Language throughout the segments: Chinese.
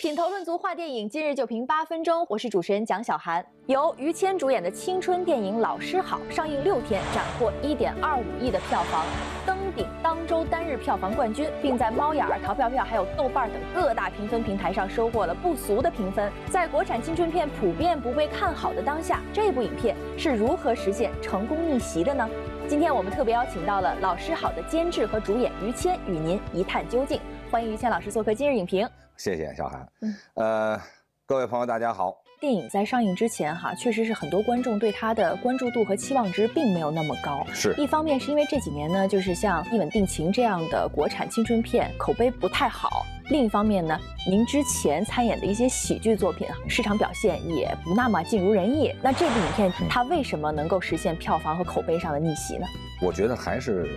品头论足话电影，今日就评八分钟。我是主持人蒋小涵。由于谦主演的青春电影《老师好》上映六天，斩获一点二五亿的票房，登顶当周单日票房冠军，并在猫眼、淘票票还有豆瓣等各大评分平台上收获了不俗的评分。在国产青春片普遍不被看好的当下，这部影片是如何实现成功逆袭的呢？今天我们特别邀请到了《老师好》的监制和主演于谦，与您一探究竟。欢迎于谦老师做客今日影评。谢谢小韩。嗯，呃，各位朋友，大家好。电影在上映之前，哈，确实是很多观众对它的关注度和期望值并没有那么高。是一方面是因为这几年呢，就是像《一吻定情》这样的国产青春片口碑不太好；另一方面呢，您之前参演的一些喜剧作品市场表现也不那么尽如人意。那这部影片它为什么能够实现票房和口碑上的逆袭呢？我觉得还是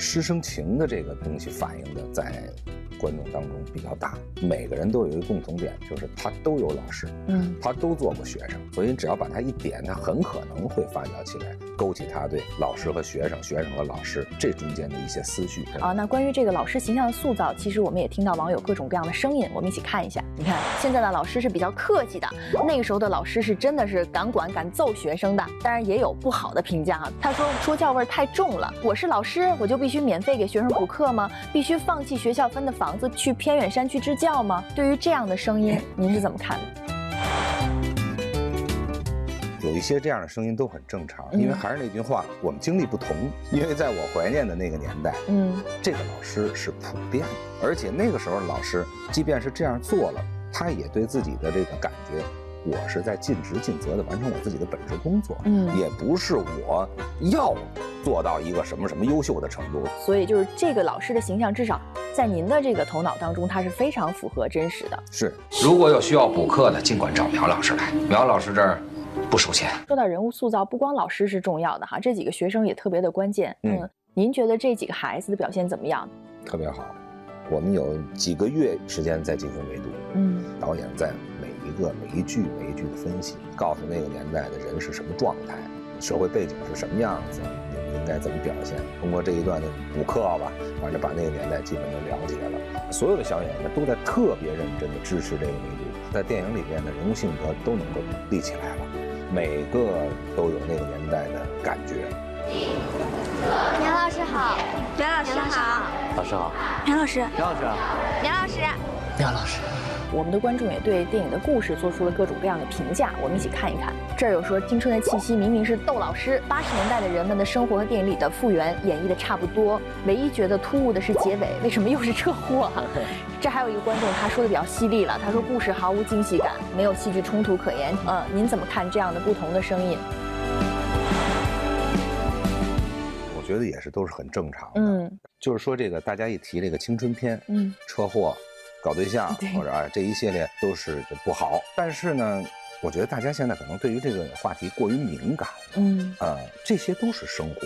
师生情的这个东西反映的在。观众当中比较大，每个人都有一个共同点，就是他都有老师，嗯，他都做过学生，所以只要把他一点，他很可能会发酵起来，勾起他对老师和学生、学生和老师这中间的一些思绪。啊，那关于这个老师形象的塑造，其实我们也听到网友各种各样的声音，我们一起看一下。你看，现在的老师是比较客气的，那个时候的老师是真的是敢管敢揍学生的，当然也有不好的评价啊。他说说教味太重了，我是老师，我就必须免费给学生补课吗？必须放弃学校分的房？房子去偏远山区支教吗？对于这样的声音，您是怎么看的？有一些这样的声音都很正常，因为还是那句话，我们经历不同。因为在我怀念的那个年代，嗯，这个老师是普遍的，而且那个时候老师即便是这样做了，他也对自己的这个感觉。我是在尽职尽责地完成我自己的本职工作，嗯，也不是我要做到一个什么什么优秀的程度。所以就是这个老师的形象，至少在您的这个头脑当中，他是非常符合真实的。是，如果有需要补课的，尽管找苗老师来，苗老师这儿不收钱。说到人物塑造，不光老师是重要的哈，这几个学生也特别的关键。嗯，您觉得这几个孩子的表现怎么样？特别好，我们有几个月时间在进行围读。嗯，导演在。一个每一句每一句的分析，告诉那个年代的人是什么状态，社会背景是什么样子，你们应该怎么表现。通过这一段的补课吧，反正把那个年代基本都了解了。所有的小演员都在特别认真的支持这个民族，在电影里面的人物性格都能够立起来了，每个都有那个年代的感觉。苗老师好，苗老师好，老师好，苗老师，苗老师，苗老师，苗老师。我们的观众也对电影的故事做出了各种各样的评价，我们一起看一看。这儿有说青春的气息明明是窦老师，八十年代的人们的生活和电影里的复原演绎的差不多，唯一觉得突兀的是结尾，为什么又是车祸？这还有一个观众他说的比较犀利了，他说故事毫无惊喜感，没有戏剧冲突可言。嗯，您怎么看这样的不同的声音？我觉得也是都是很正常的。嗯，就是说这个大家一提这个青春片，嗯，车祸。搞对象 或者啊这一系列都是不好，但是呢，我觉得大家现在可能对于这个话题过于敏感，嗯，呃，这些都是生活，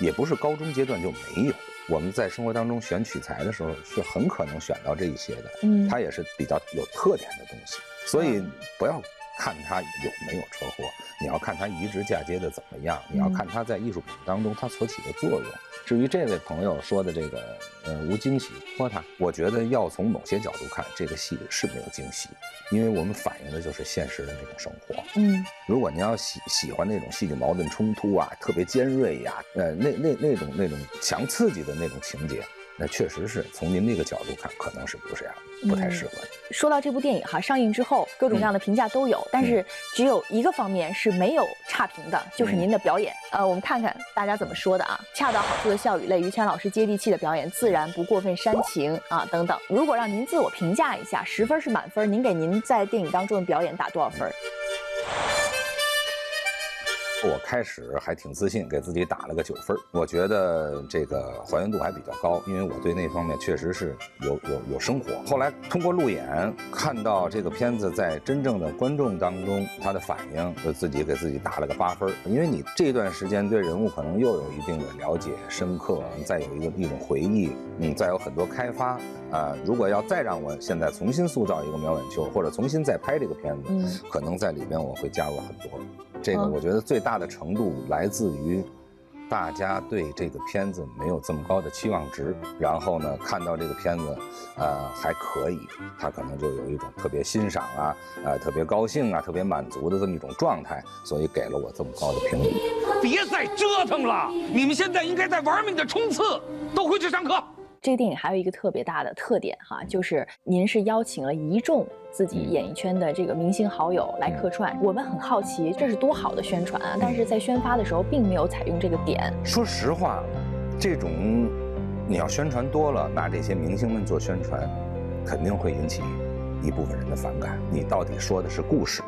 也不是高中阶段就没有。我们在生活当中选取材的时候是很可能选到这一些的，嗯，它也是比较有特点的东西，所以不要看它有没有车祸，你要看它移植嫁接的怎么样，你要看它在艺术品当中它所起的作用。至于这位朋友说的这个，呃，无惊喜，说他，我觉得要从某些角度看，这个戏是没有惊喜，因为我们反映的就是现实的那种生活。嗯，如果您要喜喜欢那种戏剧矛盾冲突啊，特别尖锐呀，呃，那那那种那种强刺激的那种情节。那确实是从您那个角度看，可能是不是这样，不太适合。说到这部电影哈，上映之后各种各样的评价都有，但是只有一个方面是没有差评的，就是您的表演。呃，我们看看大家怎么说的啊？恰到好处的笑与泪，于谦老师接地气的表演，自然不过分煽情啊，等等。如果让您自我评价一下，十分是满分，您给您在电影当中的表演打多少分？我开始还挺自信，给自己打了个九分我觉得这个还原度还比较高，因为我对那方面确实是有有有生活。后来通过路演看到这个片子在真正的观众当中他的反应，就自己给自己打了个八分因为你这段时间对人物可能又有一定的了解深刻，再有一个一种回忆，嗯，再有很多开发，啊，如果要再让我现在重新塑造一个苗婉秋，或者重新再拍这个片子，可能在里边我会加入很多。这个我觉得最大的程度来自于。大家对这个片子没有这么高的期望值，然后呢，看到这个片子，呃，还可以，他可能就有一种特别欣赏啊，呃，特别高兴啊，特别满足的这么一种状态，所以给了我这么高的评语。别再折腾了，你们现在应该在玩命的冲刺，都回去上课。这个电影还有一个特别大的特点哈，就是您是邀请了一众自己演艺圈的这个明星好友来客串。我们很好奇，这是多好的宣传啊！但是在宣发的时候，并没有采用这个点。说实话，这种你要宣传多了，拿这些明星们做宣传，肯定会引起一部分人的反感。你到底说的是故事，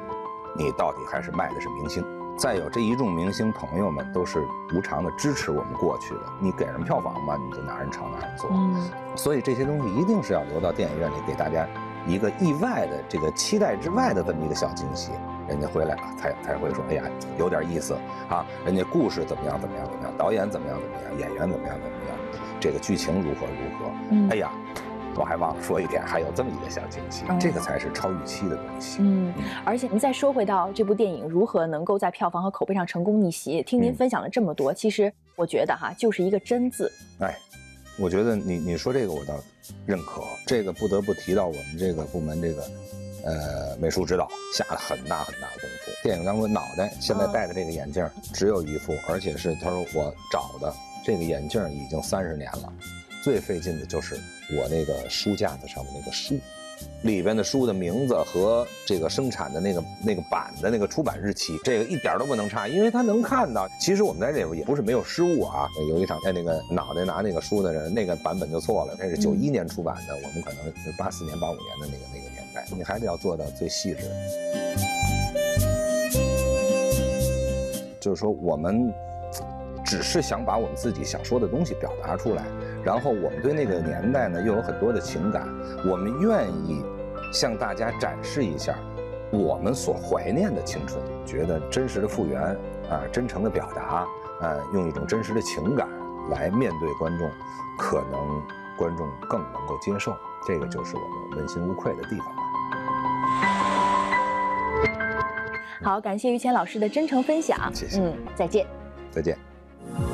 你到底还是卖的是明星？再有这一众明星朋友们都是无偿的支持我们过去的，你给人票房嘛，你就拿人朝哪人做。嗯，所以这些东西一定是要留到电影院里给大家一个意外的这个期待之外的这么一个小惊喜，人家回来了才才会说，哎呀，有点意思啊，人家故事怎么样怎么样怎么样，导演怎么样怎么样，演员怎么样怎么样，这个剧情如何如何，哎呀。我还忘了说一点，还有这么一个小惊喜，这个才是超预期的东西。嗯，而且您再说回到这部电影如何能够在票房和口碑上成功逆袭，听您分享了这么多，其实我觉得哈，就是一个真字。哎，我觉得你你说这个我倒认可，这个不得不提到我们这个部门这个呃美术指导下了很大很大的功夫。电影当中脑袋现在戴的这个眼镜只有一副，而且是他说我找的这个眼镜已经三十年了。最费劲的就是我那个书架子上的那个书，里边的书的名字和这个生产的那个那个版的那个出版日期，这个一点都不能差，因为他能看到。其实我们在这边也不是没有失误啊，有一场在那个脑袋拿那个书的人，那个版本就错了，那是九一年出版的，我们可能是八四年、八五年的那个那个年代，你还得要做到最细致。就是说我们。只是想把我们自己想说的东西表达出来，然后我们对那个年代呢又有很多的情感，我们愿意向大家展示一下我们所怀念的青春，觉得真实的复原啊，真诚的表达，呃，用一种真实的情感来面对观众，可能观众更能够接受，这个就是我们问心无愧的地方了。好，感谢于谦老师的真诚分享，谢谢，嗯，再见，再见。